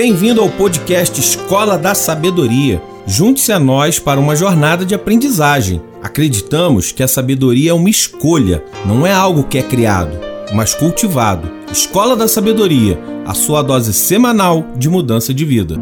Bem-vindo ao podcast Escola da Sabedoria. Junte-se a nós para uma jornada de aprendizagem. Acreditamos que a sabedoria é uma escolha, não é algo que é criado, mas cultivado. Escola da Sabedoria, a sua dose semanal de mudança de vida.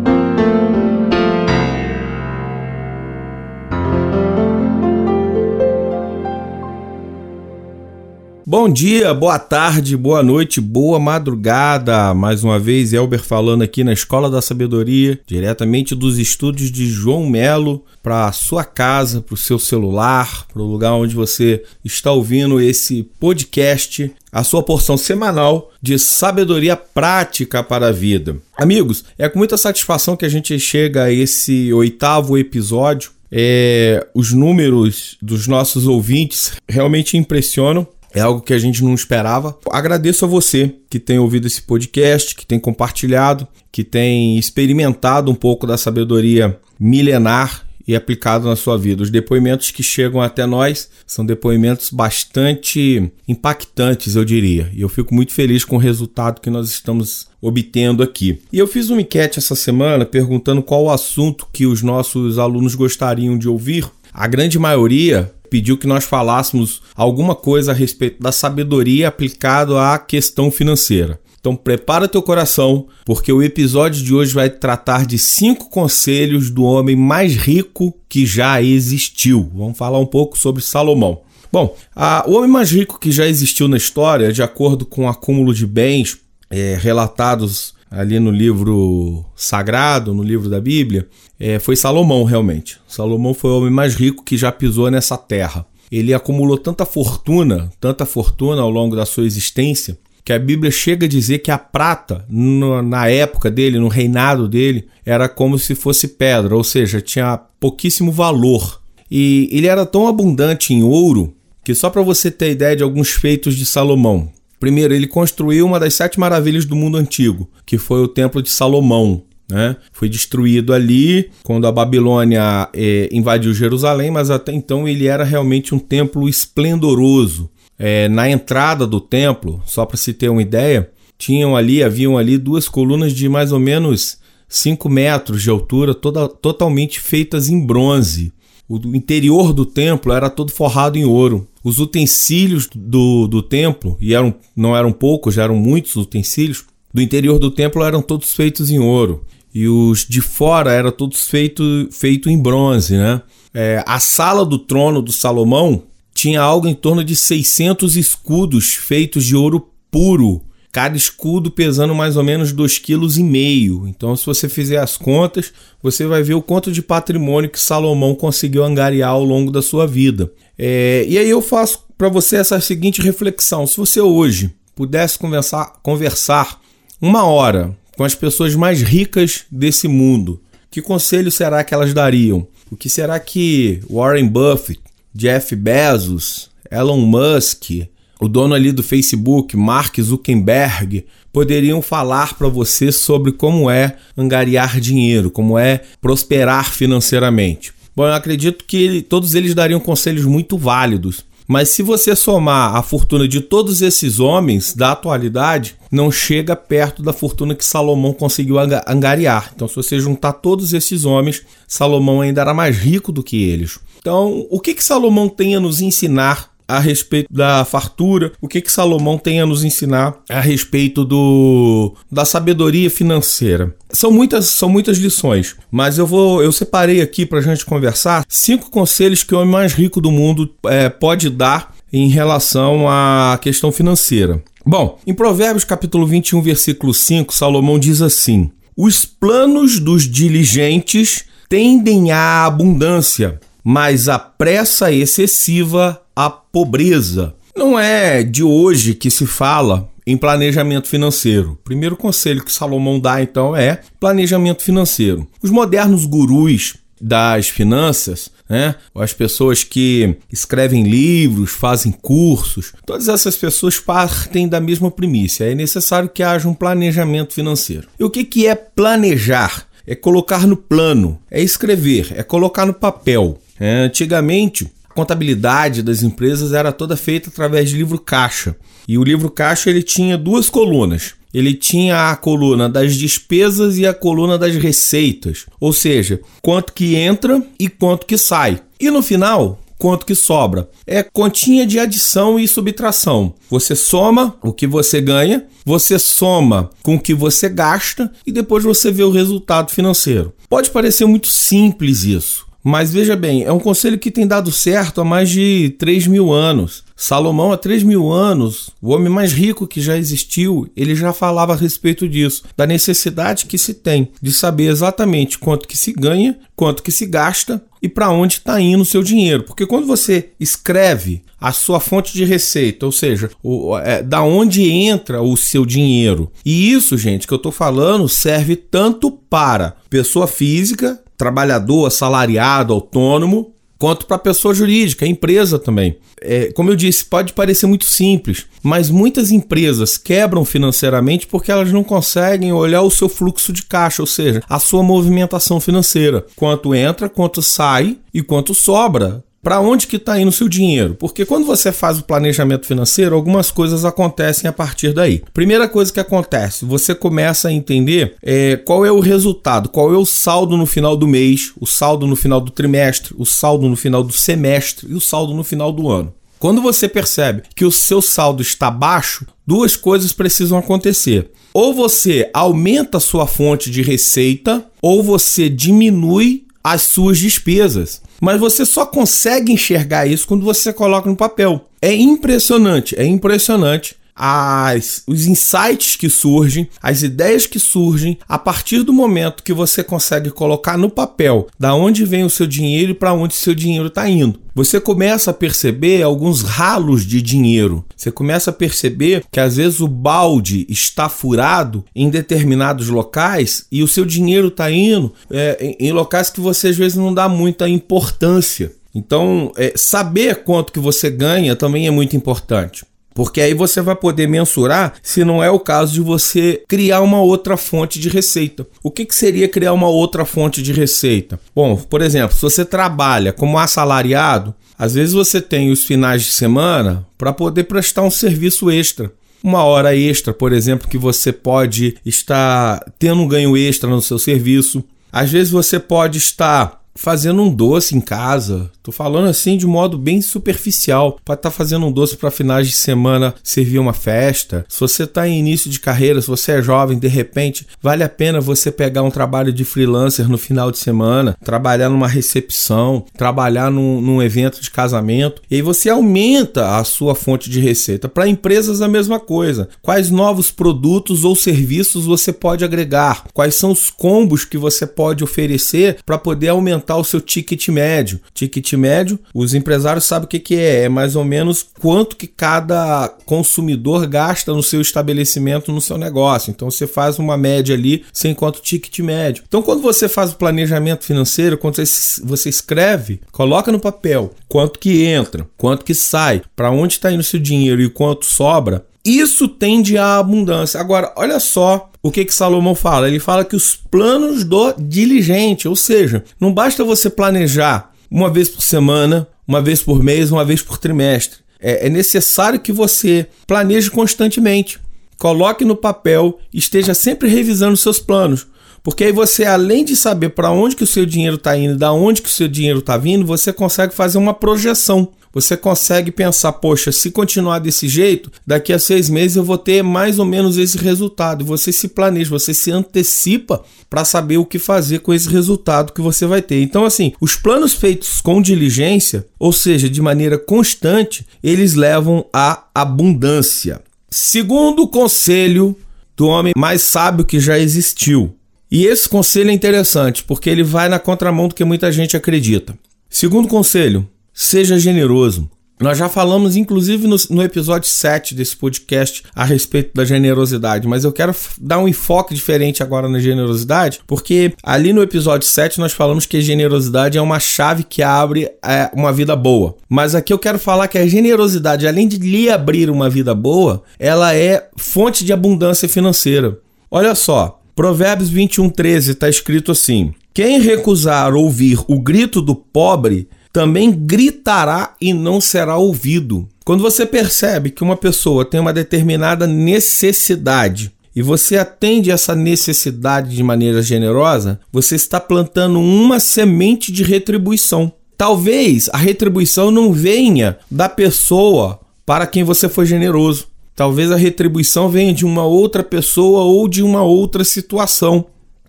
Bom dia, boa tarde, boa noite, boa madrugada. Mais uma vez, Elber falando aqui na Escola da Sabedoria, diretamente dos estúdios de João Melo, para sua casa, para o seu celular, para o lugar onde você está ouvindo esse podcast, a sua porção semanal de sabedoria prática para a vida. Amigos, é com muita satisfação que a gente chega a esse oitavo episódio. É, os números dos nossos ouvintes realmente impressionam. É algo que a gente não esperava. Agradeço a você que tem ouvido esse podcast, que tem compartilhado, que tem experimentado um pouco da sabedoria milenar e aplicado na sua vida. Os depoimentos que chegam até nós são depoimentos bastante impactantes, eu diria. E eu fico muito feliz com o resultado que nós estamos obtendo aqui. E eu fiz uma enquete essa semana perguntando qual o assunto que os nossos alunos gostariam de ouvir. A grande maioria pediu que nós falássemos alguma coisa a respeito da sabedoria aplicado à questão financeira. Então prepara teu coração, porque o episódio de hoje vai tratar de cinco conselhos do homem mais rico que já existiu. Vamos falar um pouco sobre Salomão. Bom, a, o homem mais rico que já existiu na história, de acordo com o acúmulo de bens é, relatados ali no livro sagrado, no livro da Bíblia, é, foi Salomão realmente. Salomão foi o homem mais rico que já pisou nessa terra. Ele acumulou tanta fortuna, tanta fortuna ao longo da sua existência, que a Bíblia chega a dizer que a prata, no, na época dele, no reinado dele, era como se fosse pedra, ou seja, tinha pouquíssimo valor. E ele era tão abundante em ouro que, só para você ter ideia de alguns feitos de Salomão, Primeiro, ele construiu uma das sete maravilhas do mundo antigo, que foi o Templo de Salomão. Né? Foi destruído ali quando a Babilônia é, invadiu Jerusalém, mas até então ele era realmente um templo esplendoroso. É, na entrada do templo, só para se ter uma ideia, tinham ali, haviam ali duas colunas de mais ou menos 5 metros de altura, toda, totalmente feitas em bronze. O interior do templo era todo forrado em ouro. Os utensílios do, do templo, e eram, não eram poucos, eram muitos utensílios, do interior do templo eram todos feitos em ouro. E os de fora eram todos feitos feito em bronze. Né? É, a sala do trono do Salomão tinha algo em torno de 600 escudos feitos de ouro puro cada escudo pesando mais ou menos 2,5 kg. Então, se você fizer as contas, você vai ver o quanto de patrimônio que Salomão conseguiu angariar ao longo da sua vida. É, e aí eu faço para você essa seguinte reflexão: se você hoje pudesse conversar, conversar uma hora com as pessoas mais ricas desse mundo, que conselho será que elas dariam? O que será que Warren Buffett, Jeff Bezos, Elon Musk, o dono ali do Facebook, Mark Zuckerberg, poderiam falar para você sobre como é angariar dinheiro, como é prosperar financeiramente. Bom, eu acredito que ele, todos eles dariam conselhos muito válidos. Mas se você somar a fortuna de todos esses homens da atualidade, não chega perto da fortuna que Salomão conseguiu angariar. Então, se você juntar todos esses homens, Salomão ainda era mais rico do que eles. Então, o que, que Salomão tem a nos ensinar a respeito da fartura, o que que Salomão tem a nos ensinar a respeito do da sabedoria financeira. São muitas, são muitas lições, mas eu vou eu separei aqui para a gente conversar cinco conselhos que o homem mais rico do mundo é, pode dar em relação à questão financeira. Bom, em Provérbios capítulo 21, versículo 5, Salomão diz assim: Os planos dos diligentes tendem à abundância, mas a pressa excessiva à pobreza. Não é de hoje que se fala em planejamento financeiro. O primeiro conselho que Salomão dá então é planejamento financeiro. Os modernos gurus das finanças, né? As pessoas que escrevem livros, fazem cursos, todas essas pessoas partem da mesma primícia. É necessário que haja um planejamento financeiro. E o que, que é planejar? É colocar no plano, é escrever, é colocar no papel. É, antigamente, a contabilidade das empresas era toda feita através de livro caixa. E o livro caixa ele tinha duas colunas. ele tinha a coluna das despesas e a coluna das receitas, ou seja, quanto que entra e quanto que sai. E no final, quanto que sobra. É continha de adição e subtração. Você soma o que você ganha, você soma com o que você gasta e depois você vê o resultado financeiro. Pode parecer muito simples isso, mas veja bem, é um conselho que tem dado certo há mais de 3 mil anos. Salomão, há 3 mil anos, o homem mais rico que já existiu, ele já falava a respeito disso, da necessidade que se tem de saber exatamente quanto que se ganha, quanto que se gasta e para onde está indo o seu dinheiro. Porque quando você escreve a sua fonte de receita, ou seja, o, é, da onde entra o seu dinheiro. E isso, gente, que eu estou falando, serve tanto para pessoa física, trabalhador, assalariado, autônomo, quanto para pessoa jurídica, empresa também. É, como eu disse, pode parecer muito simples, mas muitas empresas quebram financeiramente porque elas não conseguem olhar o seu fluxo de caixa, ou seja, a sua movimentação financeira. Quanto entra, quanto sai e quanto sobra para onde que está indo o seu dinheiro? Porque quando você faz o planejamento financeiro, algumas coisas acontecem a partir daí. Primeira coisa que acontece, você começa a entender é, qual é o resultado, qual é o saldo no final do mês, o saldo no final do trimestre, o saldo no final do semestre e o saldo no final do ano. Quando você percebe que o seu saldo está baixo, duas coisas precisam acontecer. Ou você aumenta a sua fonte de receita, ou você diminui as suas despesas. Mas você só consegue enxergar isso quando você coloca no papel. É impressionante, é impressionante as, os insights que surgem, as ideias que surgem a partir do momento que você consegue colocar no papel da onde vem o seu dinheiro e para onde o seu dinheiro está indo. Você começa a perceber alguns ralos de dinheiro. Você começa a perceber que às vezes o balde está furado em determinados locais e o seu dinheiro está indo é, em, locais que você às vezes não dá muita importância. Então, é, saber quanto que você ganha também é muito importante. Porque aí você vai poder mensurar se não é o caso de você criar uma outra fonte de receita. O que, que seria criar uma outra fonte de receita? Bom, por exemplo, se você trabalha como assalariado, às vezes você tem os finais de semana para poder prestar um serviço extra uma hora extra, por exemplo, que você pode estar tendo um ganho extra no seu serviço. Às vezes você pode estar fazendo um doce em casa. Tô falando assim de modo bem superficial. Pode estar tá fazendo um doce para finais de semana servir uma festa. Se você está em início de carreira, se você é jovem, de repente, vale a pena você pegar um trabalho de freelancer no final de semana, trabalhar numa recepção, trabalhar num, num evento de casamento. E aí você aumenta a sua fonte de receita. Para empresas, a mesma coisa. Quais novos produtos ou serviços você pode agregar? Quais são os combos que você pode oferecer para poder aumentar aumentar o seu ticket médio. Ticket médio, os empresários sabem o que, que é, é mais ou menos quanto que cada consumidor gasta no seu estabelecimento, no seu negócio. Então você faz uma média ali, sem quanto ticket médio. Então quando você faz o planejamento financeiro, quando você escreve, coloca no papel quanto que entra, quanto que sai, para onde está indo o seu dinheiro e quanto sobra, isso tende à abundância. Agora, olha só o que que Salomão fala. Ele fala que os planos do diligente, ou seja, não basta você planejar uma vez por semana, uma vez por mês, uma vez por trimestre. É, é necessário que você planeje constantemente. Coloque no papel, esteja sempre revisando seus planos. Porque aí você, além de saber para onde que o seu dinheiro está indo, da onde que o seu dinheiro está vindo, você consegue fazer uma projeção você consegue pensar, poxa, se continuar desse jeito, daqui a seis meses eu vou ter mais ou menos esse resultado. Você se planeja, você se antecipa para saber o que fazer com esse resultado que você vai ter. Então, assim, os planos feitos com diligência, ou seja, de maneira constante, eles levam à abundância. Segundo conselho do homem mais sábio que já existiu. E esse conselho é interessante porque ele vai na contramão do que muita gente acredita. Segundo conselho, Seja generoso. Nós já falamos, inclusive, no, no, episódio 7 desse podcast a respeito da generosidade, mas eu quero dar um enfoque diferente agora na generosidade, porque ali no episódio 7 nós falamos que a generosidade é uma chave que abre é, uma vida boa. Mas aqui eu quero falar que a generosidade, além de lhe abrir uma vida boa, ela é fonte de abundância financeira. Olha só, Provérbios 21, 13 está escrito assim: Quem recusar ouvir o grito do pobre também gritará e não será ouvido. Quando você percebe que uma pessoa tem uma determinada necessidade e você atende essa necessidade de maneira generosa, você está plantando uma semente de retribuição. Talvez a retribuição não venha da pessoa para quem você foi generoso. Talvez a retribuição venha de uma outra pessoa ou de uma outra situação.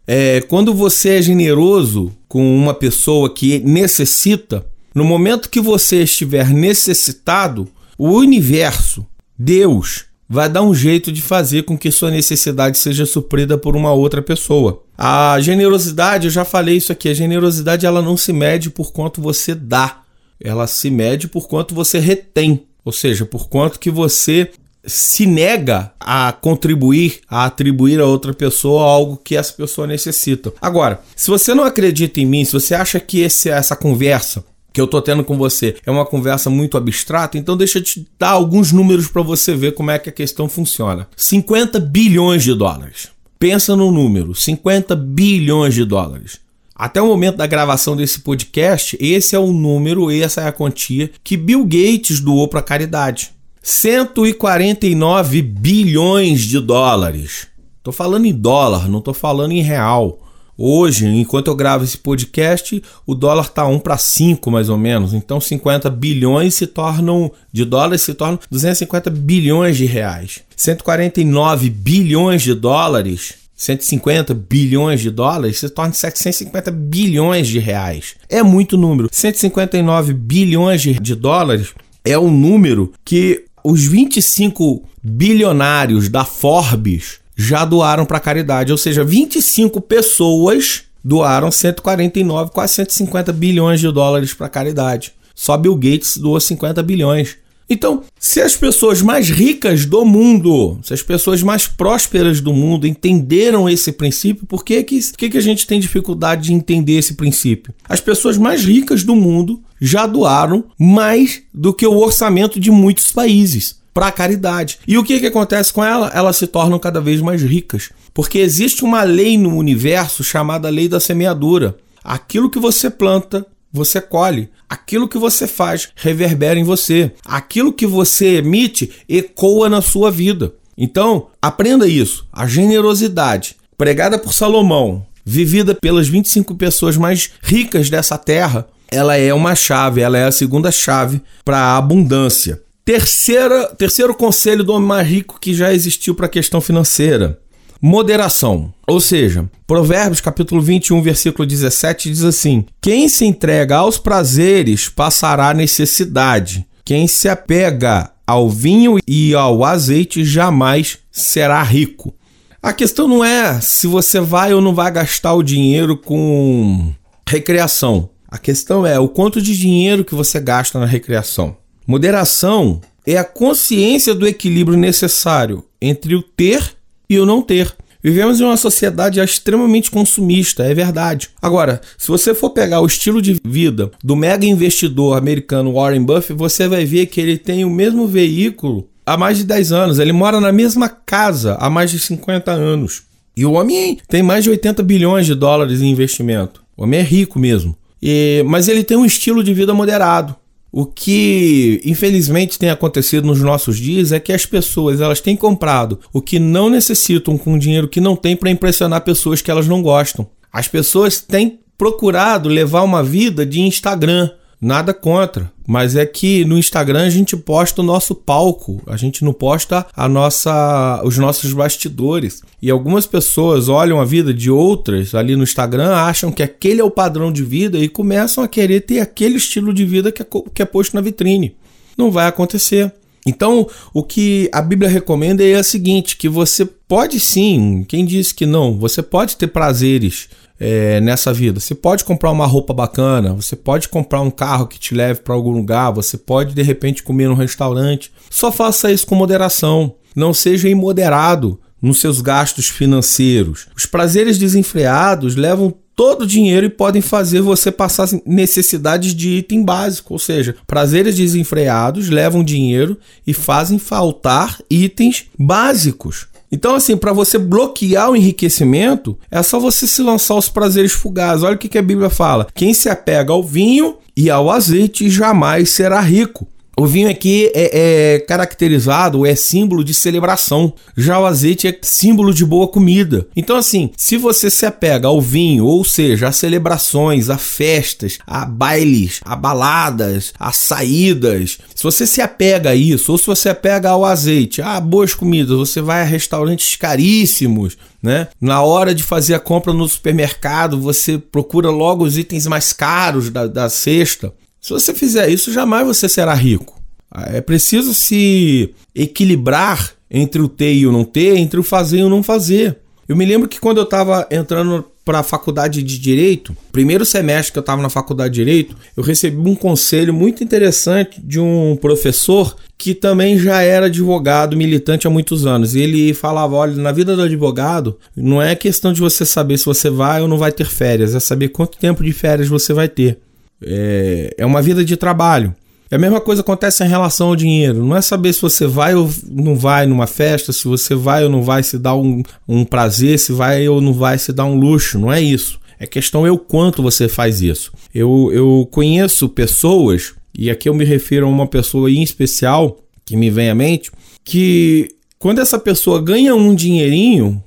É, quando você é generoso com uma pessoa que necessita, no momento que você estiver necessitado, o universo, Deus, vai dar um jeito de fazer com que sua necessidade seja suprida por uma outra pessoa. A generosidade, eu já falei isso aqui, a generosidade ela não se mede por quanto você dá, ela se mede por quanto você retém, ou seja, por quanto que você se nega a contribuir, a atribuir a outra pessoa algo que essa pessoa necessita. Agora, se você não acredita em mim, se você acha que esse, essa conversa que eu tô tendo com você é uma conversa muito abstrata, então deixa eu te dar alguns números para você ver como é que a questão funciona. 50 bilhões de dólares. Pensa no número, 50 bilhões de dólares. Até o momento da gravação desse podcast, esse é o número, essa é a quantia que Bill Gates doou para caridade. 149 bilhões de dólares. Tô falando em dólar, não tô falando em real. Hoje, enquanto eu gravo esse podcast, o dólar tá 1 para 5 mais ou menos. Então 50 bilhões se tornam de dólares se tornam 250 bilhões de reais. 149 bilhões de dólares 150 bilhões de dólares se torna 750 bilhões de reais. É muito número. 159 bilhões de dólares é o número que os 25 bilionários da Forbes já doaram para caridade, ou seja, 25 pessoas doaram 149, quase 150 bilhões de dólares para caridade. Só Bill Gates doou 50 bilhões. Então, se as pessoas mais ricas do mundo, se as pessoas mais prósperas do mundo entenderam esse princípio, por que, que, que, que a gente tem dificuldade de entender esse princípio? As pessoas mais ricas do mundo já doaram mais do que o orçamento de muitos países para a caridade. E o que, que acontece com ela? Elas se tornam cada vez mais ricas. Porque existe uma lei no universo chamada lei da semeadura. Aquilo que você planta, você colhe. Aquilo que você faz reverbera em você. Aquilo que você emite ecoa na sua vida. Então, aprenda isso. A generosidade, pregada por Salomão, vivida pelas 25 pessoas mais ricas dessa terra, ela é uma chave, ela é a segunda chave para a abundância. Terceira, terceiro conselho do homem mais rico que já existiu para a questão financeira moderação. Ou seja, Provérbios capítulo 21, versículo 17 diz assim: Quem se entrega aos prazeres passará necessidade. Quem se apega ao vinho e ao azeite jamais será rico. A questão não é se você vai ou não vai gastar o dinheiro com recreação. A questão é o quanto de dinheiro que você gasta na recreação. Moderação é a consciência do equilíbrio necessário entre o ter e o não ter. Vivemos em uma sociedade extremamente consumista, é verdade. Agora, se você for pegar o estilo de vida do mega investidor americano Warren Buffett, você vai ver que ele tem o mesmo veículo há mais de 10 anos. Ele mora na mesma casa há mais de 50 anos. E o homem tem mais de 80 bilhões de dólares em investimento. O homem é rico mesmo. E, mas ele tem um estilo de vida moderado. O que infelizmente tem acontecido nos nossos dias é que as pessoas elas têm comprado o que não necessitam com dinheiro que não tem para impressionar pessoas que elas não gostam. As pessoas têm procurado levar uma vida de Instagram, Nada contra, mas é que no Instagram a gente posta o nosso palco, a gente não posta a nossa, os nossos bastidores. E algumas pessoas olham a vida de outras ali no Instagram, acham que aquele é o padrão de vida e começam a querer ter aquele estilo de vida que é, que é posto na vitrine. Não vai acontecer. Então, o que a Bíblia recomenda é o seguinte: que você pode sim, quem disse que não, você pode ter prazeres é, nessa vida. Você pode comprar uma roupa bacana, você pode comprar um carro que te leve para algum lugar, você pode de repente comer num restaurante. Só faça isso com moderação. Não seja imoderado nos seus gastos financeiros. Os prazeres desenfreados levam todo o dinheiro e podem fazer você passar necessidades de item básico, ou seja, prazeres desenfreados levam dinheiro e fazem faltar itens básicos. Então, assim, para você bloquear o enriquecimento, é só você se lançar aos prazeres fugazes. Olha o que, que a Bíblia fala: quem se apega ao vinho e ao azeite jamais será rico. O vinho aqui é, é, caracterizado, é símbolo de celebração. Já o azeite é símbolo de boa comida. Então, assim, se você se apega ao vinho, ou seja, a celebrações, a festas, a bailes, a baladas, a saídas, se você se apega a isso, ou se você apega ao azeite, a boas comidas, você vai a restaurantes caríssimos, né? Na hora de fazer a compra no supermercado, você procura logo os itens mais caros da, da cesta. Se você fizer isso, jamais você será rico. É preciso se equilibrar entre o ter e o não ter, entre o fazer e o não fazer. Eu me lembro que quando eu estava entrando para a faculdade de Direito, primeiro semestre que eu estava na faculdade de Direito, eu recebi um conselho muito interessante de um professor que também já era advogado militante há muitos anos. E ele falava: olha, na vida do advogado, não é questão de você saber se você vai ou não vai ter férias, é saber quanto tempo de férias você vai ter. É, é uma vida de trabalho. É a mesma coisa acontece em relação ao dinheiro. Não é saber se você vai ou não vai numa festa, se você vai ou não vai se dar um, um prazer, se vai ou não vai se dar um luxo. Não é isso. É questão é o quanto você faz isso. Eu, eu conheço pessoas, e aqui eu me refiro a uma pessoa em especial que me vem à mente, que quando essa pessoa ganha um dinheirinho,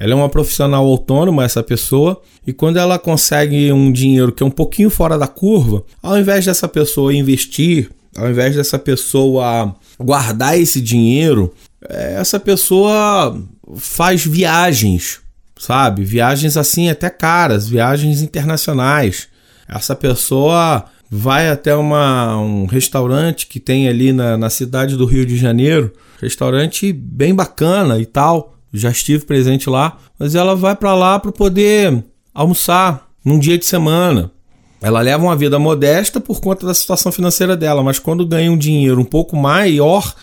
ela é uma profissional autônoma, essa pessoa, e quando ela consegue um dinheiro que é um pouquinho fora da curva, ao invés dessa pessoa investir, ao invés dessa pessoa guardar esse dinheiro, é, essa pessoa faz viagens, sabe? Viagens assim até caras, viagens internacionais. Essa pessoa vai até uma, um restaurante que tem ali na, na cidade do Rio de Janeiro, restaurante bem bacana e tal já estive presente lá, mas ela vai para lá para poder almoçar num dia de semana. Ela leva uma vida modesta por conta da situação financeira dela, mas quando ganha um dinheiro um pouco maior,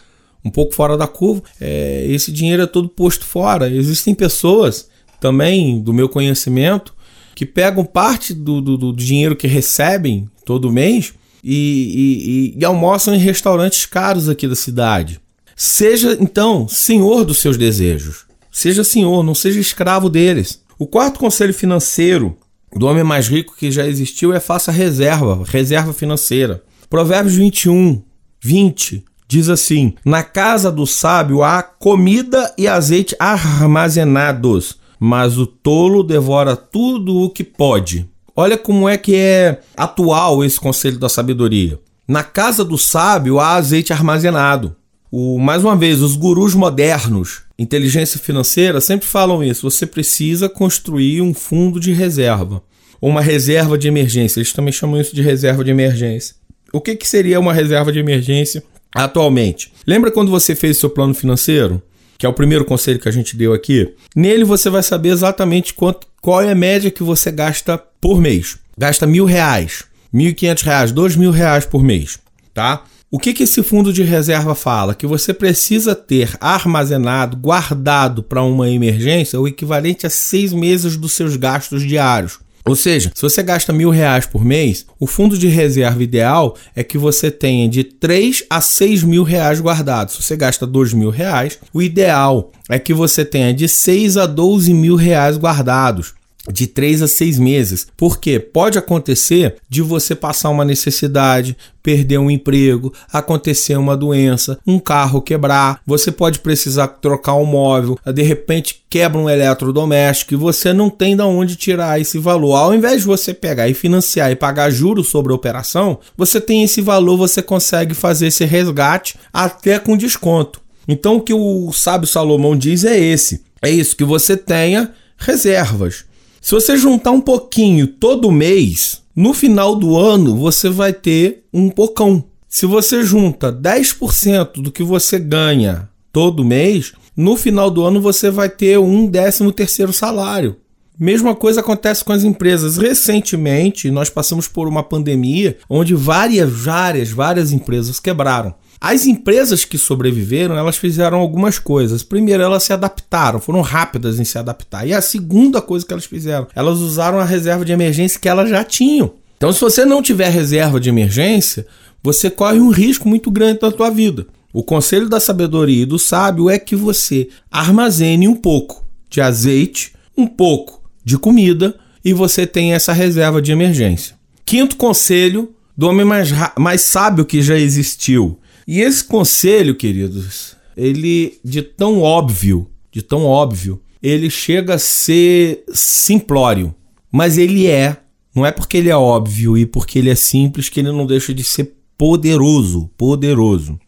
um pouco fora da curva, é, esse dinheiro é todo posto fora. Existem pessoas também do meu conhecimento que pegam parte do, do, do dinheiro que recebem todo mês e, e, e almoçam em restaurantes caros aqui da cidade. Seja então senhor dos seus desejos. Seja senhor, não seja escravo deles. O quarto conselho financeiro do homem mais rico que já existiu é faça reserva, reserva financeira. Provérbios 21, 20 diz assim: Na casa do sábio há comida e azeite armazenados, mas o tolo devora tudo o que pode. Olha como é que é atual esse conselho da sabedoria. Na casa do sábio há azeite armazenado. O, mais uma vez, os gurus modernos, inteligência financeira, sempre falam isso. Você precisa construir um fundo de reserva. Uma reserva de emergência. Eles também chamam isso de reserva de emergência. O que, que seria uma reserva de emergência atualmente? Lembra quando você fez seu plano financeiro? Que é o primeiro conselho que a gente deu aqui. Nele você vai saber exatamente quanto, qual é a média que você gasta por mês. Gasta mil reais, mil e quinhentos reais, dois mil reais por mês, tá? O que, que esse fundo de reserva fala? Que você precisa ter armazenado, guardado para uma emergência o equivalente a seis meses dos seus gastos diários. Ou seja, se você gasta mil reais por mês, o fundo de reserva ideal é que você tenha de 3 a 6 mil reais guardados. Se você gasta 2 mil reais, o ideal é que você tenha de 6 a 12 mil reais guardados de três a seis meses. Porque pode acontecer de você passar uma necessidade, perder um emprego, acontecer uma doença, um carro quebrar, você pode precisar trocar um móvel, de repente quebra um eletrodoméstico e você não tem de onde tirar esse valor. Ao invés de você pegar e financiar e pagar juros sobre a operação, você tem esse valor, você consegue fazer esse resgate até com desconto. Então o que o sábio Salomão diz é esse: é isso que você tenha reservas. Se você juntar um pouquinho todo mês, no final do ano você vai ter um pocão. Se você junta 10% do que você ganha todo mês, no final do ano você vai ter um décimo terceiro salário. Mesma coisa acontece com as empresas. Recentemente, nós passamos por uma pandemia onde várias, várias, várias empresas quebraram. As empresas que sobreviveram, elas fizeram algumas coisas. Primeiro, elas se adaptaram, foram rápidas em se adaptar. E a segunda coisa que elas fizeram, elas usaram a reserva de emergência que elas já tinham. Então, se você não tiver reserva de emergência, você corre um risco muito grande na sua vida. O conselho da sabedoria e do sábio é que você armazene um pouco de azeite, um pouco de comida e você tenha essa reserva de emergência. Quinto conselho do homem mais, mais sábio que já existiu E esse conselho, queridos, ele de tão óbvio, de tão óbvio, ele chega a ser simplório, mas ele é. Não é porque ele é óbvio e porque ele é simples que ele não deixa de ser poderoso, poderoso.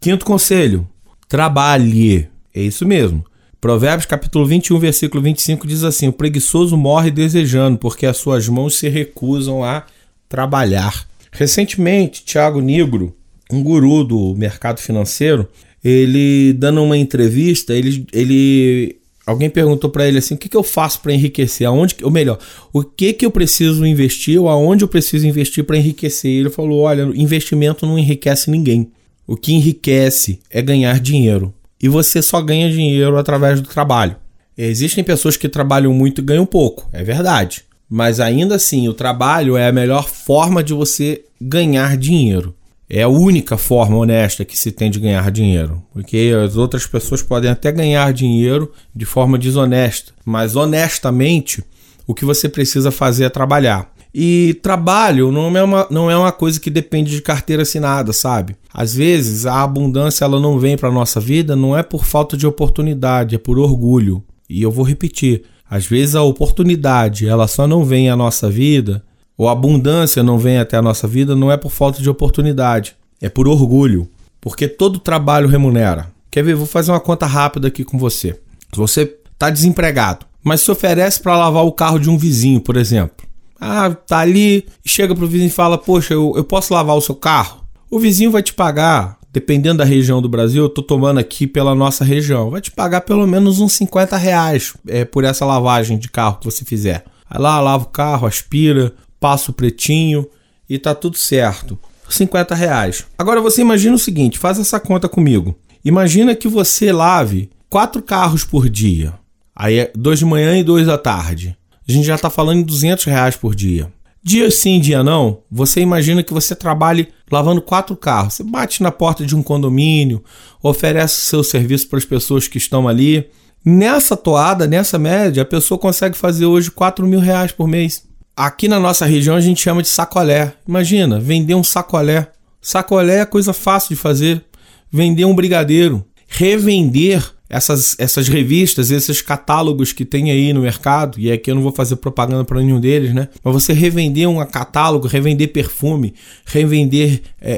Quinto conselho: trabalhe. É isso mesmo. Provérbios capítulo 21, versículo 25 diz assim: O preguiçoso morre desejando, porque as suas mãos se recusam a trabalhar. Recentemente, Tiago Nigro, um guru do mercado financeiro, ele dando uma entrevista, ele, ele alguém perguntou para ele assim: o que, que eu faço para enriquecer? Aonde, ou melhor, o que que eu preciso investir ou aonde eu preciso investir para enriquecer? Ele falou: olha, investimento não enriquece ninguém. O que enriquece é ganhar dinheiro. E você só ganha dinheiro através do trabalho. Existem pessoas que trabalham muito e ganham pouco, é verdade. Mas ainda assim, o trabalho é a melhor forma de você ganhar dinheiro. É a única forma honesta que se tem de ganhar dinheiro. Porque as outras pessoas podem até ganhar dinheiro de forma desonesta. Mas honestamente, o que você precisa fazer é trabalhar. E trabalho não é, uma, não é uma coisa que depende de carteira assinada, sabe? Às vezes a abundância ela não vem para nossa vida não é por falta de oportunidade, é por orgulho. E eu vou repetir, às vezes a oportunidade ela só não vem à nossa vida ou abundância não vem até a nossa vida, não é por falta de oportunidade, é por orgulho, porque todo trabalho remunera. Quer ver? Vou fazer uma conta rápida aqui com você. Você está desempregado, mas se oferece para lavar o carro de um vizinho, por exemplo. Ah, tá ali, chega pro vizinho e fala: Poxa, eu, eu posso lavar o seu carro? O vizinho vai te pagar, dependendo da região do Brasil, eu tô tomando aqui pela nossa região, vai te pagar pelo menos uns 50 reais é, por essa lavagem de carro que você fizer. Aí lá, lava o carro, aspira, passa o pretinho e tá tudo certo. 50 reais. Agora você imagina o seguinte, faz essa conta comigo. Imagina que você lave quatro carros por dia. Aí é dois de manhã e dois da tarde. A gente já está falando em 200 reais por dia. Dia sim, dia não, você imagina que você trabalhe lavando quatro carros. Você bate na porta de um condomínio, oferece seu serviço para as pessoas que estão ali. Nessa toada, nessa média, a pessoa consegue fazer hoje 4 mil reais por mês. Aqui na nossa região a gente chama de sacolé. Imagina, vender um sacolé. Sacolé é coisa fácil de fazer. Vender um brigadeiro. Revender essas, essas revistas, esses catálogos que tem aí no mercado, e aqui eu não vou fazer propaganda para nenhum deles, né? Mas você revender um catálogo, revender perfume, revender é, é,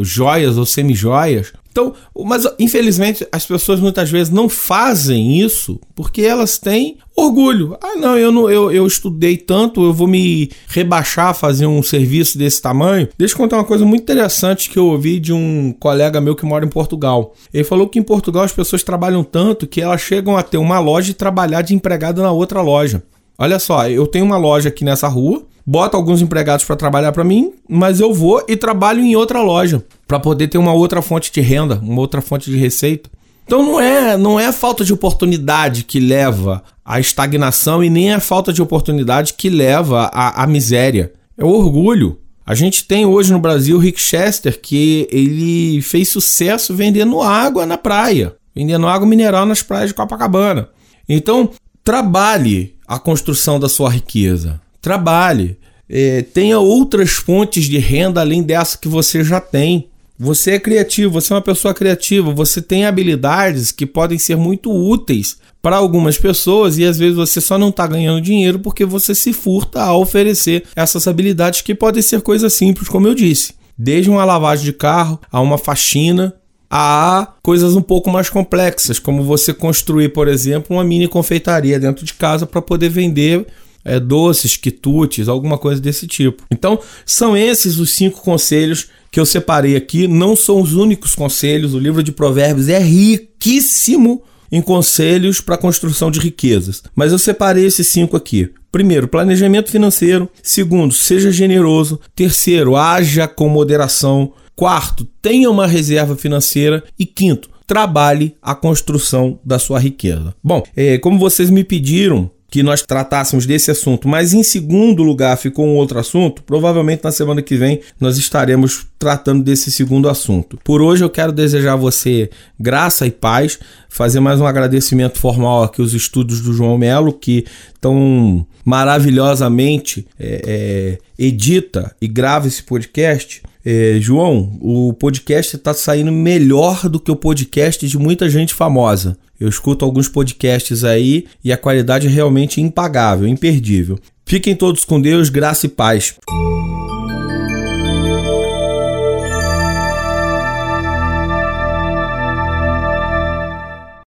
é, joias ou semi-joias, então, mas infelizmente as pessoas muitas vezes não fazem isso porque elas têm orgulho. Ah, não, eu não eu, eu estudei tanto, eu vou me rebaixar fazer um serviço desse tamanho. Deixa eu contar uma coisa muito interessante que eu ouvi de um colega meu que mora em Portugal. Ele falou que em Portugal as pessoas trabalham tanto que elas chegam a ter uma loja e trabalhar de empregado na outra loja. Olha só, eu tenho uma loja aqui nessa rua, boto alguns empregados para trabalhar para mim, mas eu vou e trabalho em outra loja para poder ter uma outra fonte de renda, uma outra fonte de receita. Então não é, não é falta de oportunidade que leva à estagnação e nem é falta de oportunidade que leva à, à miséria. É o orgulho. A gente tem hoje no Brasil o Rick Chester que ele fez sucesso vendendo água na praia, vendendo água mineral nas praias de Copacabana. Então, trabalhe a construção da sua riqueza. Trabalhe. É, tenha outras fontes de renda além dessa que você já tem. Você é criativo, você é uma pessoa criativa, você tem habilidades que podem ser muito úteis para algumas pessoas e às vezes você só não está ganhando dinheiro porque você se furta a oferecer essas habilidades que podem ser coisas simples, como eu disse. Desde uma lavagem de carro a uma faxina, a coisas um pouco mais complexas, como você construir, por exemplo, uma mini confeitaria dentro de casa para poder vender é, doces, quitutes, alguma coisa desse tipo. Então, são esses os cinco conselhos que eu separei aqui. Não são os únicos conselhos, o livro de Provérbios é riquíssimo em conselhos para a construção de riquezas. Mas eu separei esses cinco aqui. Primeiro, planejamento financeiro. Segundo, seja generoso. Terceiro, haja com moderação. Quarto, tenha uma reserva financeira. E quinto, trabalhe a construção da sua riqueza. Bom, é, como vocês me pediram que nós tratássemos desse assunto, mas em segundo lugar ficou um outro assunto, provavelmente na semana que vem nós estaremos tratando desse segundo assunto. Por hoje eu quero desejar a você graça e paz, fazer mais um agradecimento formal aqui aos estudos do João Melo, que tão maravilhosamente é, é, edita e grava esse podcast É, João, o podcast está saindo melhor do que o podcast de muita gente famosa. Eu escuto alguns podcasts aí e a qualidade é realmente impagável, imperdível. Fiquem todos com Deus, graça e paz.